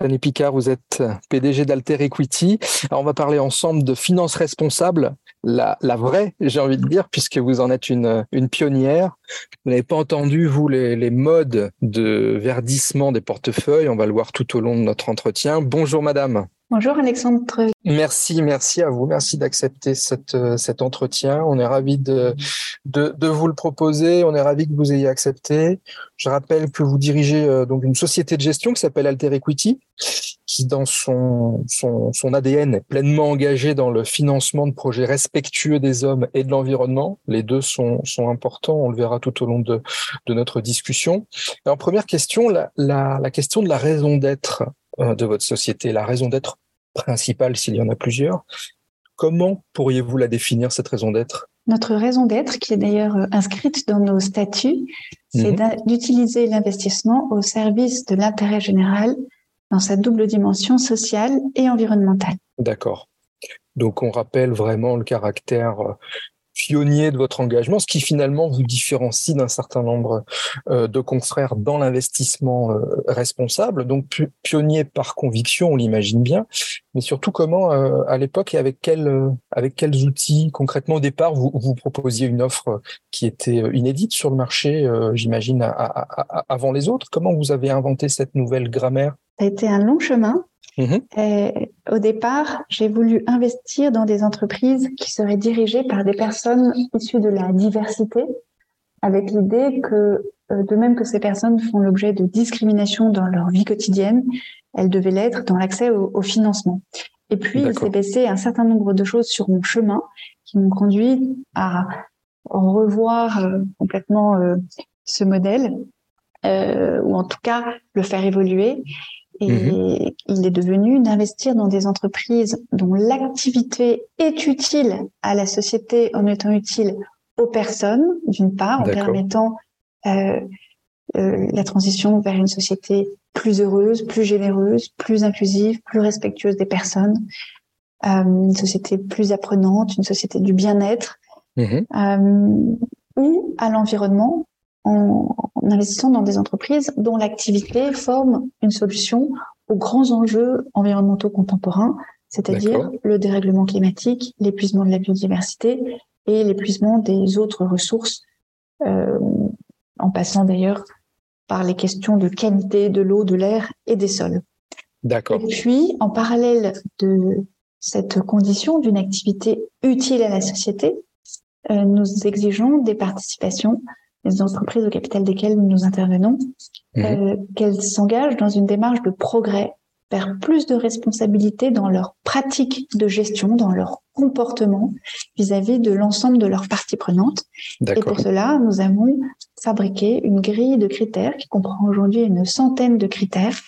Annie Picard, vous êtes PDG d'Alter Equity. Alors on va parler ensemble de finances responsables, la, la vraie, j'ai envie de dire, puisque vous en êtes une, une pionnière. Vous n'avez pas entendu, vous, les, les modes de verdissement des portefeuilles. On va le voir tout au long de notre entretien. Bonjour, madame. Bonjour Alexandre. Merci, merci à vous. Merci d'accepter cette, cet entretien. On est ravi de, de, de, vous le proposer. On est ravi que vous ayez accepté. Je rappelle que vous dirigez euh, donc une société de gestion qui s'appelle Alter Equity, qui dans son, son, son ADN est pleinement engagé dans le financement de projets respectueux des hommes et de l'environnement. Les deux sont, sont importants. On le verra tout au long de, de notre discussion. En première question, la, la, la question de la raison d'être euh, de votre société, la raison d'être principale s'il y en a plusieurs. Comment pourriez-vous la définir, cette raison d'être? Notre raison d'être, qui est d'ailleurs euh, inscrite dans nos statuts, c'est mmh. d'utiliser l'investissement au service de l'intérêt général dans sa double dimension sociale et environnementale. D'accord. Donc on rappelle vraiment le caractère euh, pionnier de votre engagement, ce qui finalement vous différencie d'un certain nombre euh, de confrères dans l'investissement euh, responsable. Donc pionnier par conviction, on l'imagine bien, mais surtout comment, euh, à l'époque et avec quels avec quels outils concrètement au départ vous, vous proposiez une offre qui était inédite sur le marché, j'imagine avant les autres? Comment vous avez inventé cette nouvelle grammaire? Ça a été un long chemin. Mmh et au départ, j'ai voulu investir dans des entreprises qui seraient dirigées par des personnes issues de la diversité, avec l'idée que, euh, de même que ces personnes font l'objet de discrimination dans leur vie quotidienne, elles devaient l'être dans l'accès au, au, financement. Et puis, il s'est baissé un certain nombre de choses sur mon chemin qui m'ont conduit à revoir euh, complètement euh, ce modèle, ou en tout cas le faire évoluer et mmh il est devenu d'investir dans des entreprises dont l'activité est utile à la société en étant utile aux personnes, d'une part, en permettant euh, euh, la transition vers une société plus heureuse, plus généreuse, plus inclusive, plus respectueuse des personnes, euh, une société plus apprenante, une société du bien-être, mmh euh, ou à l'environnement en, investissant dans des entreprises dont l'activité forme une solution aux grands enjeux environnementaux contemporains, c'est-à-dire le dérèglement climatique, l'épuisement de la biodiversité et l'épuisement des autres ressources, euh, en passant d'ailleurs par les questions de qualité de l'eau, de l'air et des sols. D'accord. Et puis, en parallèle de cette condition d'une activité utile à la société, euh, nous exigeons des participations les entreprises au capital desquelles nous intervenons, mmh. euh, qu'elles s'engagent dans une démarche de progrès vers plus de responsabilité dans leur pratique de gestion, dans leur comportement vis-à-vis de l'ensemble de leurs parties prenantes. Et pour cela, nous avons fabriqué une grille de critères qui comprend aujourd'hui une centaine de critères.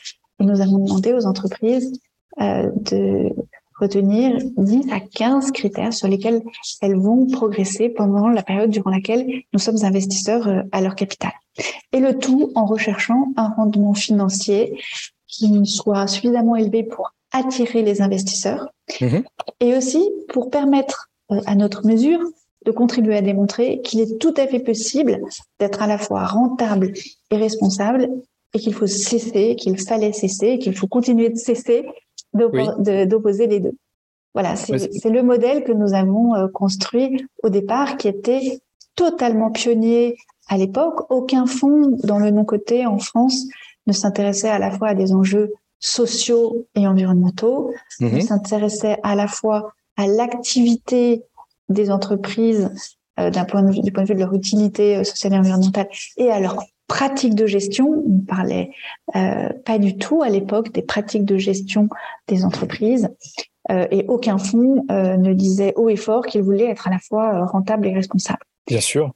Et nous avons demandé aux entreprises euh, de retenir 10 à 15 critères sur lesquels elles vont progresser pendant la période durant laquelle nous sommes investisseurs euh, à leur capital. Et le tout en recherchant un rendement financier qui soit suffisamment élevé pour attirer les investisseurs mmh et aussi pour permettre euh, à notre mesure de contribuer à démontrer qu'il est tout à fait possible d'être à la fois rentable et responsable et qu'il faut cesser, qu'il fallait cesser, qu'il faut continuer de cesser d'opposer les deux. Voilà, c'est le modèle que nous avons euh, construit au départ, qui était totalement pionnier à l'époque. Aucun fonds dans le non-côté en France ne s'intéressait à la fois à des enjeux sociaux et environnementaux, ne mhm. s'intéressait à la fois à l'activité des entreprises euh, d'un point de vue, du point de vue de leur utilité euh, sociale et environnementale et à leur pratiques de gestion. On ne parlait euh, pas du tout à l'époque des pratiques de gestion des entreprises. Euh, et aucun fonds euh, ne disait haut et fort qu'il voulait être à la fois rentable et responsable. Bien sûr.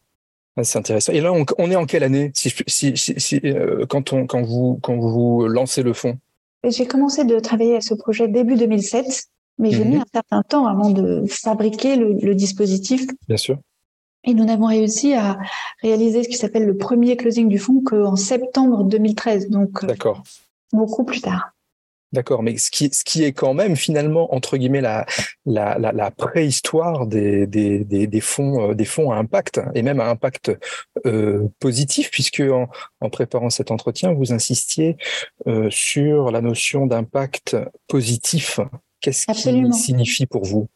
Ah, c'est intéressant. Et là, on, on, est en quelle année si, si, si, quand, on, quand, vous, quand vous lancez le fonds? J'ai commencé de travailler à ce projet début 2007, mais j'ai mis mhm. un certain temps avant de fabriquer le, le dispositif. Bien sûr. Et nous n'avons réussi à réaliser ce qui s'appelle le premier closing du fonds qu'en septembre 2013, donc euh, beaucoup plus tard. D'accord, mais ce qui, ce qui est quand même finalement entre guillemets la, la, la, préhistoire des, des, des, fonds, euh, des fonds à impact et même à impact euh, positif, puisque en, en, préparant cet entretien, vous insistiez euh, sur la notion d'impact positif. Qu'est-ce qui signifie pour vous?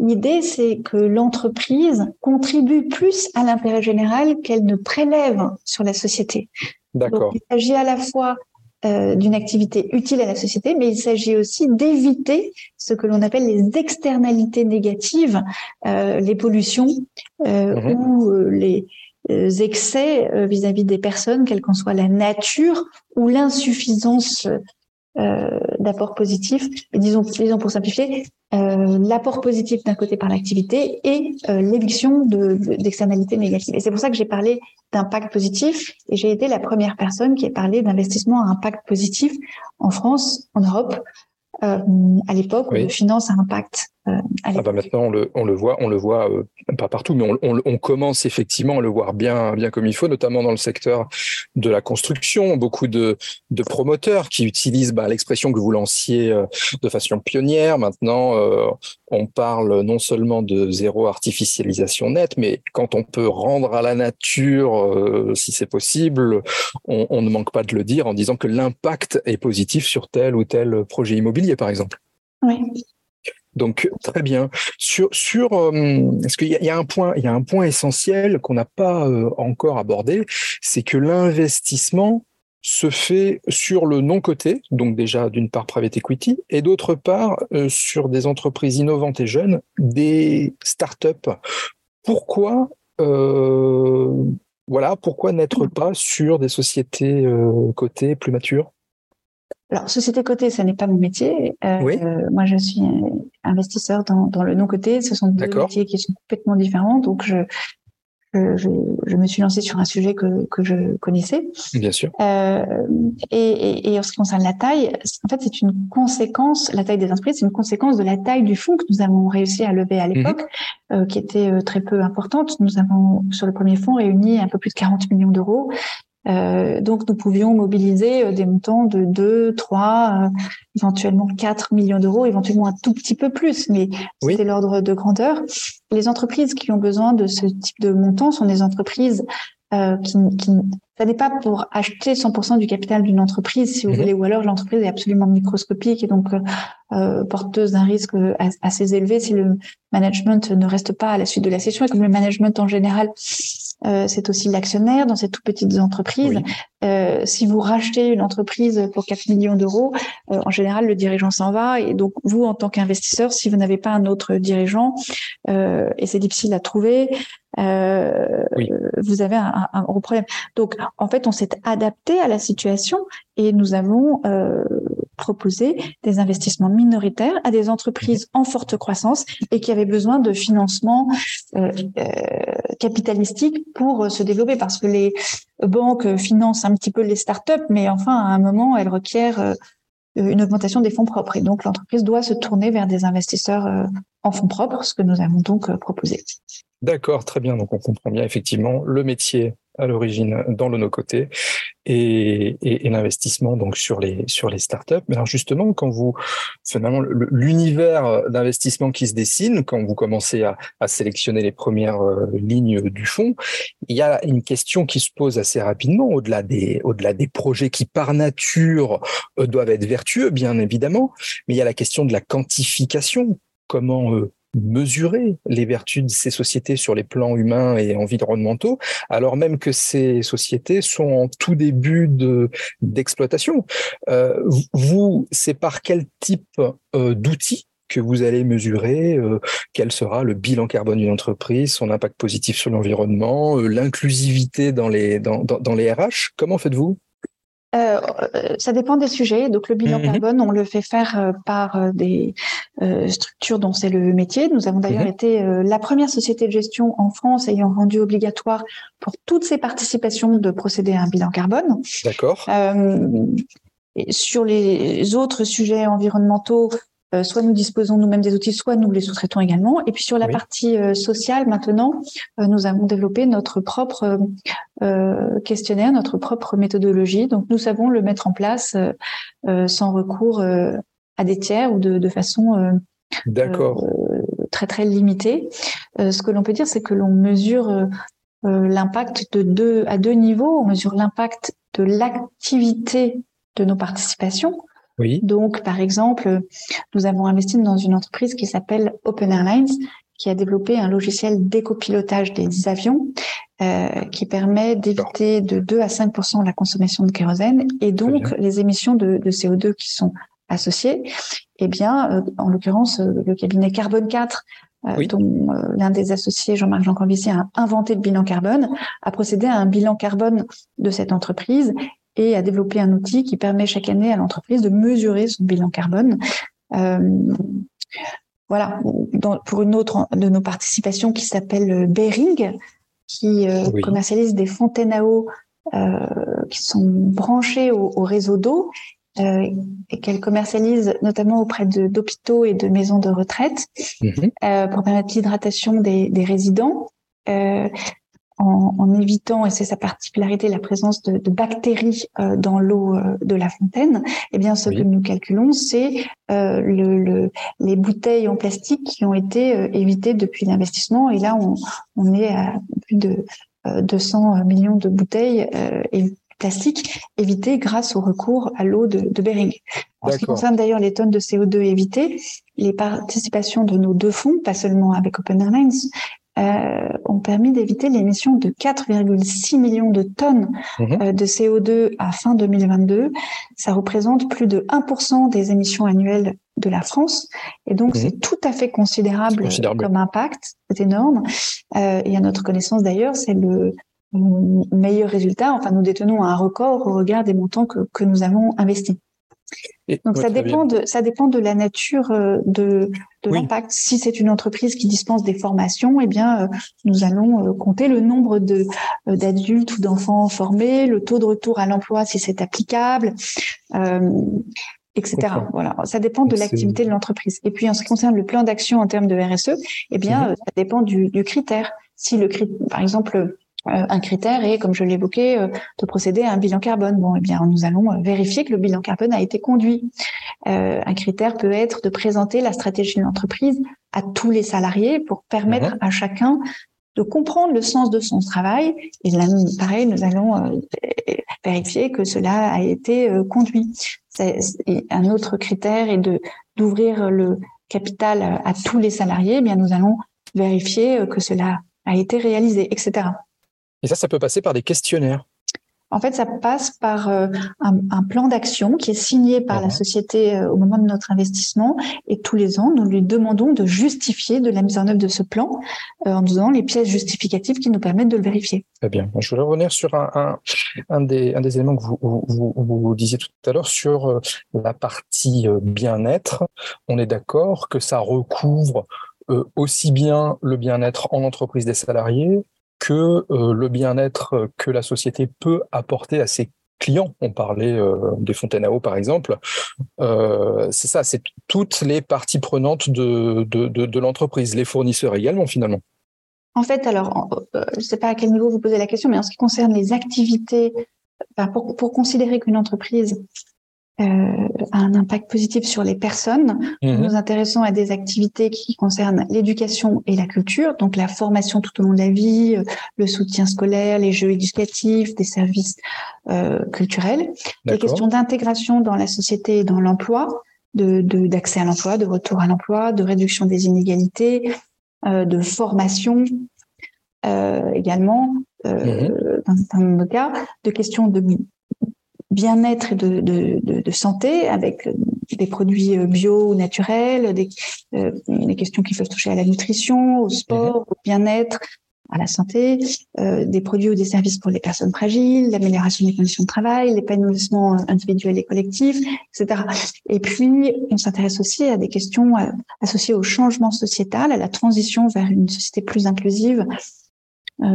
L'idée, c'est que l'entreprise contribue plus à l'intérêt général qu'elle ne prélève sur la société. D'accord. Il s'agit à la fois euh, d'une activité utile à la société, mais il s'agit aussi d'éviter ce que l'on appelle les externalités négatives, euh, les pollutions euh, mhm. ou les excès vis-à-vis des personnes, quelle qu'en soit la nature ou l'insuffisance d'apport positif. Disons, disons pour simplifier, l'apport positif d'un côté par l'activité et l'éviction d'externalités négatives. Et c'est pour ça que j'ai parlé d'impact positif. Et j'ai été la première personne qui a parlé d'investissement à impact positif en France, en Europe, euh, à l'époque, oui. de finance à impact. Euh, ah bah maintenant on le, on le voit, on le voit euh, pas partout, mais on, on, on, commence effectivement à le voir bien, bien comme il faut, notamment dans le secteur de la construction. Beaucoup de, de promoteurs qui utilisent bah, l'expression que vous lanciez euh, de façon pionnière. Maintenant, euh, on parle non seulement de zéro artificialisation nette, mais quand on peut rendre à la nature, si c'est possible, on, on ne manque pas de le dire en disant que l'impact est positif sur tel ou tel projet immobilier, par exemple. Oui. Donc très bien. Sur sur euh, qu'il y, a un point il y a un point essentiel qu'on n'a pas euh, encore abordé, c'est que l'investissement se fait sur le non coté, donc déjà d'une part private equity, et d'autre part euh, sur des entreprises innovantes et jeunes, des startups. Pourquoi voilà pourquoi n'être pas sur des sociétés cotées plus matures? Alors, société cotée, ce n'est pas mon métier. Euh, moi, je suis investisseur dans, dans le non-coté. Ce sont deux métiers qui sont complètement différents. Donc, je, je, je, me suis lancée sur un sujet que, que je connaissais. Bien sûr. Euh, et, et, en ce qui concerne la taille, en fait, c'est une conséquence, la taille des entreprises, c'est une conséquence de la taille du fonds que nous avons réussi à lever à mhm. l'époque, euh, qui était euh, très peu importante. Nous avons, sur le premier fonds, réuni un peu plus de 40 millions d'euros euh, donc, nous pouvions mobiliser euh, des montants de 2, 3, euh, éventuellement 4 millions d'euros, éventuellement un tout petit peu plus, mais c'était l'ordre de grandeur. Les entreprises qui ont besoin de ce type de montant sont des entreprises qui, qui, ça n'est pas pour acheter 100% du capital d'une entreprise, si vous mhm. voulez, ou alors l'entreprise est absolument microscopique et donc euh, porteuse d'un risque assez élevé si le management ne reste pas à la suite de la session. Et comme le management en général euh, c'est aussi l'actionnaire dans ces tout petites entreprises. Euh, si vous rachetez une entreprise pour 4 millions d'euros, euh, en général, le dirigeant s'en va. Et donc, vous, en tant qu'investisseur, si vous n'avez pas un autre dirigeant, et c'est difficile à trouver, vous avez un, un, gros problème. Donc, en fait, on s'est adapté à la situation et nous avons proposé des investissements minoritaires à des entreprises en forte croissance et qui avaient besoin de financement euh, capitalistique pour se développer parce que les banques financent un petit peu les startups, mais enfin, à un moment, elles requièrent euh, une augmentation des fonds propres. Et donc, l'entreprise doit se tourner vers des investisseurs euh, en fonds propres, ce que nous avons donc euh, proposé. D'accord, très bien. Donc, on comprend bien effectivement le métier à l'origine dans le no-côté et, et, et l'investissement donc sur les sur les startups. Mais alors justement, quand vous finalement l'univers d'investissement qui se dessine, quand vous commencez à, à sélectionner les premières euh, lignes du fond, il y a une question qui se pose assez rapidement au-delà des au-delà des projets qui par nature euh, doivent être vertueux, bien évidemment, mais il y a la question de la quantification. Comment euh, mesurer les vertus de ces sociétés sur les plans humains et environnementaux, alors même que ces sociétés sont en tout début de d'exploitation. Euh, vous, c'est par quel type euh, d'outils que vous allez mesurer euh, quel sera le bilan carbone d'une entreprise, son impact positif sur l'environnement, l'inclusivité dans les dans, dans les RH. Comment faites-vous? Euh, ça dépend des sujets. Donc le bilan mhm. carbone, on le fait faire euh, par euh, des structures dont c'est le métier. Nous avons d'ailleurs mhm. été la première société de gestion en France ayant rendu obligatoire pour toutes ses participations de procéder à un bilan carbone. D'accord. sur les autres sujets environnementaux, euh, soit nous disposons nous-mêmes des outils, soit nous les sous-traitons également. Et puis sur la partie euh, sociale, maintenant, euh, nous avons développé notre propre questionnaire, notre propre méthodologie. Donc nous savons le mettre en place sans recours à des tiers ou de, de façon très très limitée. ce que l'on peut dire, c'est que l'on mesure l'impact de deux à deux niveaux. On mesure l'impact de l'activité de nos participations donc, par exemple, nous avons investi dans une entreprise qui s'appelle Open Airlines, qui a développé un logiciel d'écopilotage des avions euh, qui permet d'éviter de 2 à 5% la consommation de kérosène et donc les émissions de, de, CO2 qui sont associées. Eh bien, euh, en l'occurrence, euh, le cabinet Carbone 4 euh, dont l'un des associés, Jean-Marc Jean a inventé le bilan carbone, a procédé à un bilan carbone de cette entreprise et a développé un outil qui permet chaque année à l'entreprise de mesurer son bilan carbone. Euh, voilà, pour une autre de nos participations qui s'appelle Bering, qui euh, commercialise des fontaines à eau euh, qui sont branchées au, réseau d'eau et qu'elle commercialise notamment auprès d'hôpitaux et de maisons de retraite mhm. pour permettre l'hydratation des, des résidents en, en, évitant, et c'est sa particularité, la présence de, de bactéries euh, dans l'eau euh, de la fontaine, eh bien, ce que nous calculons, c'est euh, le, le, les bouteilles en plastique qui ont été évitées depuis l'investissement. Et là, on, on, est à plus de 200 millions de bouteilles et plastiques évitées grâce au recours à l'eau de, de Bering. En ce qui concerne d'ailleurs les tonnes de CO2 évitées, les participations de nos deux fonds, pas seulement avec Open Airlines, euh, ont permis d'éviter l'émission de 4,6 millions de tonnes mhm. euh, de CO2 à fin 2022. Ça représente plus de 1% des émissions annuelles de la France. Et donc, mhm. c'est tout à fait considérable, comme impact. C'est énorme. Euh, et à notre connaissance d'ailleurs, c'est le meilleur résultat. Enfin, nous détenons un record au regard des montants que, que nous avons investis. Donc ça dépend de ça dépend de la nature euh, de, de l'impact. Si c'est une entreprise qui dispense des formations, eh bien euh, nous allons euh, compter le nombre de d'adultes ou d'enfants formés, le taux de retour à l'emploi si c'est applicable, etc. Voilà, ça dépend de l'activité de l'entreprise. Et puis en ce qui concerne le plan d'action en termes de RSE, eh bien mhm. ça dépend du, du critère. Si le par exemple un critère est, comme je l'évoquais, euh, de procéder à un bilan carbone. Bon, eh bien, nous allons euh, vérifier que le bilan carbone a été conduit. un critère peut être de présenter la stratégie de l'entreprise à tous les salariés pour permettre mhm. à chacun de comprendre le sens de son travail. Et là, pareil, nous allons vérifier que cela a été conduit. un autre critère est de d'ouvrir le capital à tous les salariés. Eh bien, nous allons vérifier que cela a été réalisé, etc. Et ça, ça peut passer par des questionnaires. En fait, ça passe par euh, un, plan d'action qui est signé par la société euh, au moment de notre investissement. Et tous les ans, nous lui demandons de justifier de la mise en œuvre de ce plan euh, en nous donnant les pièces justificatives qui nous permettent de le vérifier. Très bien. Je voudrais revenir sur un, un, des, un des éléments que vous, vous, vous disiez tout à l'heure sur la partie bien-être. On est d'accord que ça recouvre aussi bien le bien-être en entreprise des salariés que euh, le bien-être que la société peut apporter à ses clients. On parlait euh, des fontaines à eau, par exemple. Euh, c'est ça, c'est toutes les parties prenantes de, de, l'entreprise, les fournisseurs également, finalement. En fait, alors, je ne sais pas à quel niveau vous posez la question, mais en ce qui concerne les activités, pour, pour considérer qu'une entreprise un impact positif sur les personnes. Nous mhm. nous intéressons à des activités qui concernent l'éducation et la culture, donc la formation tout au long de la vie, euh, le soutien scolaire, les jeux éducatifs, des services euh, culturels, des questions d'intégration dans la société et dans l'emploi, de d'accès à l'emploi, de retour à l'emploi, de réduction des inégalités, euh, de formation euh, également. Euh, mhm. dans un certain nombre de cas, de questions de bien-être et de, de, de, santé avec euh, des produits euh, bio ou naturels, des, euh, des, questions qui peuvent toucher à la nutrition, au sport, mhm. au bien-être, à la santé, euh, des produits ou des services pour les personnes fragiles, l'amélioration des conditions de travail, l'épanouissement individuel et collectif, etc. Et puis, on s'intéresse aussi à des questions associées au changement sociétal, à la transition vers une société plus inclusive,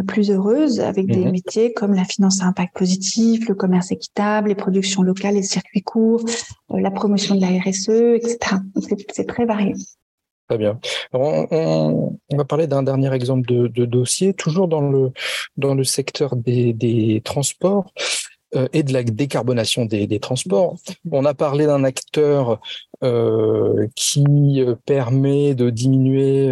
plus heureuses avec des mhm. métiers comme la finance à impact positif, le commerce équitable, les productions locales, les circuits courts, la promotion de la RSE, etc. C'est très varié. Très bien. on, va parler d'un dernier exemple de, dossier, toujours dans le, dans le secteur des, transports euh, et de la décarbonation des, transports. On a parlé d'un acteur euh, qui euh, permet de diminuer,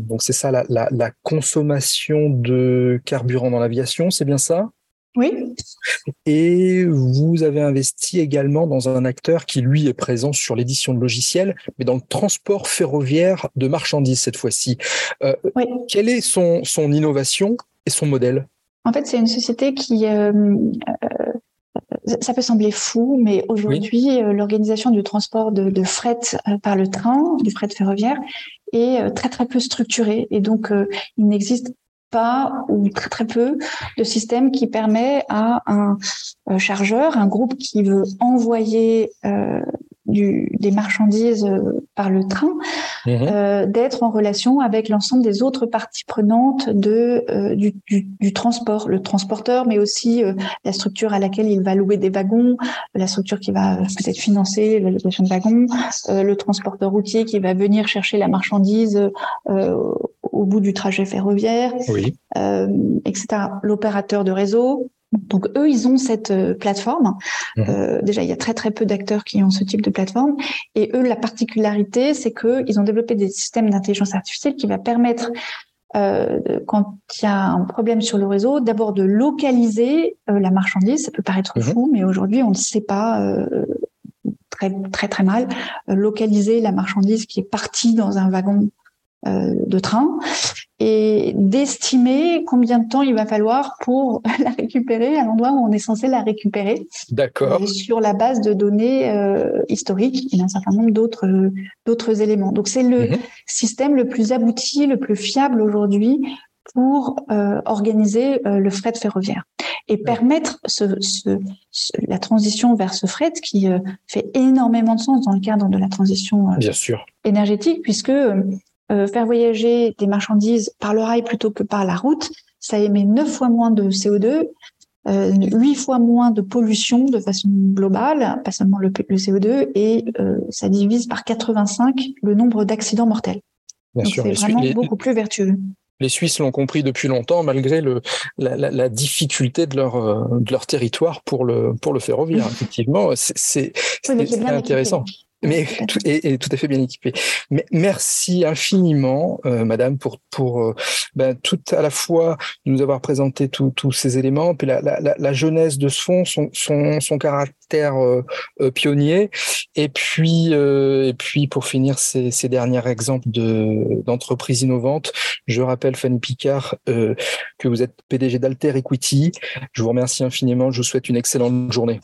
donc c'est ça, la, consommation de carburant dans l'aviation, c'est bien ça? Oui. Et vous avez investi également dans un acteur qui, lui, est présent sur l'édition de logiciels, mais dans le transport ferroviaire de marchandises cette fois-ci. Euh, oui. Quelle est son, son innovation et son modèle? En fait, c'est une société qui... Euh, euh, ça peut sembler fou, mais aujourd'hui, l'organisation du transport de, de, fret par le train, du fret ferroviaire, est très très peu structurée. Et donc, il n'existe pas ou très très peu de système qui permet à un euh, chargeur, un groupe qui veut envoyer euh, du, des marchandises euh, par le train, mhm. euh, d'être en relation avec l'ensemble des autres parties prenantes de, euh, du, du, du, transport, le transporteur, mais aussi la structure à laquelle il va louer des wagons, la structure qui va peut-être financer la location de wagons, le transporteur routier qui va venir chercher la marchandise au bout du trajet ferroviaire, oui. etc. L'opérateur de réseau, donc eux, ils ont cette euh, plateforme. Mmh. Euh, déjà, il y a très très peu d'acteurs qui ont ce type de plateforme. Et eux, la particularité, c'est qu'ils ont développé des systèmes d'intelligence artificielle qui va permettre, euh, quand il y a un problème sur le réseau, d'abord de localiser euh, la marchandise. Ça peut paraître mmh. fou, mais aujourd'hui, on ne sait pas euh, très très très mal localiser la marchandise qui est partie dans un wagon de train et d'estimer combien de temps il va falloir pour la récupérer à l'endroit où on est censé la récupérer. D'accord. Sur la base de données euh, historiques et d'un certain nombre d'autres d'autres éléments. Donc c'est le mhm. système le plus abouti, le plus fiable aujourd'hui pour euh, organiser euh, le fret ferroviaire et permettre ce, ce, la transition vers ce fret qui euh, fait énormément de sens dans le cadre de la transition Bien sûr. énergétique puisque euh, faire voyager des marchandises par le rail plutôt que par la route, ça émet neuf fois moins de CO2, euh, huit fois moins de pollution de façon globale, pas seulement le, CO2, et euh, ça divise par 85 le nombre d'accidents mortels. Bien Donc c'est vraiment beaucoup plus vertueux. Les Suisses l'ont compris depuis longtemps, malgré le, la, la, la difficulté de leur, euh, de leur territoire pour le, pour le ferroviaire. Effectivement, c'est oui, intéressant mais tout, et, tout à fait bien équipé. Mais merci infiniment, euh, Madame, pour pour euh, ben, tout à la fois nous avoir présenté tous ces éléments, puis la, la, la, jeunesse de ce fonds, son son, son caractère euh, euh pionnier, et puis et puis pour finir ces, ces derniers exemples de d'entreprises innovantes. Je rappelle Fanny Picard que vous êtes PDG d'Alter Equity. Je vous remercie infiniment. Je vous souhaite une excellente journée.